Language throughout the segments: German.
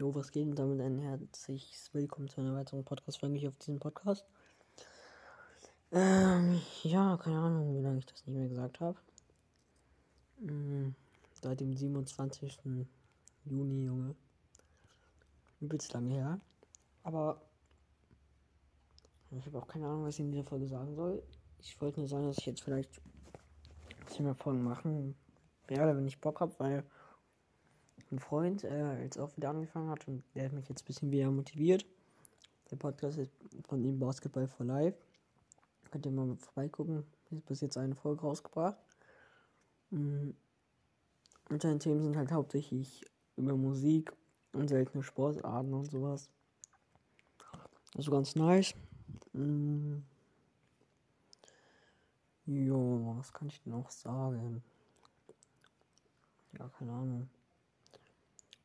Jo, was geht? Und damit ein herzliches Willkommen zu einer weiteren Podcast-Folge hier auf diesem Podcast. Ähm, ja, keine Ahnung, wie lange ich das nicht mehr gesagt habe. Mhm, seit dem 27. Juni, Junge. Übelst lange her. Aber ich habe auch keine Ahnung, was ich in dieser Folge sagen soll. Ich wollte nur sagen, dass ich jetzt vielleicht ein bisschen mehr Folgen machen werde, wenn ich Bock habe, weil ein Freund äh, jetzt auch wieder angefangen hat und der hat mich jetzt ein bisschen wieder motiviert. Der Podcast ist von ihm Basketball for Life. Könnt ihr mal vorbeigucken. Ist bis jetzt eine Folge rausgebracht. Mm. Und seine Themen sind halt hauptsächlich über Musik und seltene Sportarten und sowas. Also ganz nice. Mm. Jo, was kann ich denn noch sagen? Ja, keine Ahnung.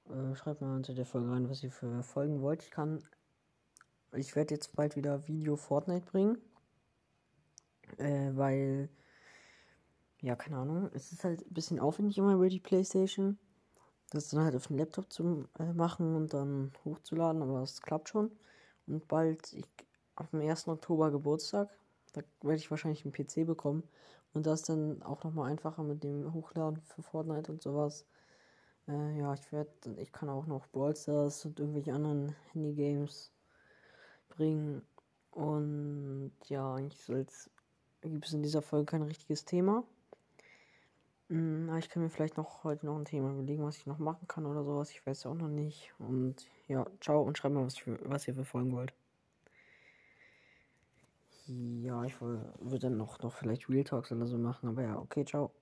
Äh, schreibt mal unter der Folge rein, was ihr für Folgen wollt. Ich kann. Ich werde jetzt bald wieder Video Fortnite bringen. Äh, weil. Ja, keine Ahnung. Es ist halt ein bisschen aufwendig immer über die Playstation. Das dann halt auf den Laptop zu äh, machen und dann hochzuladen, aber es klappt schon. Und bald, ich, ab dem 1. Oktober Geburtstag, da werde ich wahrscheinlich einen PC bekommen. Und das dann auch nochmal einfacher mit dem Hochladen für Fortnite und sowas. Äh, ja, ich werde, ich kann auch noch Brawl Stars und irgendwelche anderen Handy-Games bringen. Und ja, eigentlich gibt es in dieser Folge kein richtiges Thema. Aber ich kann mir vielleicht noch heute noch ein Thema überlegen, was ich noch machen kann oder sowas. Ich weiß ja auch noch nicht. Und ja, ciao und schreibt mal, was, für, was ihr für Folgen wollt. Ja, ich würde dann noch, noch vielleicht Real Talks oder so machen, aber ja, okay, ciao.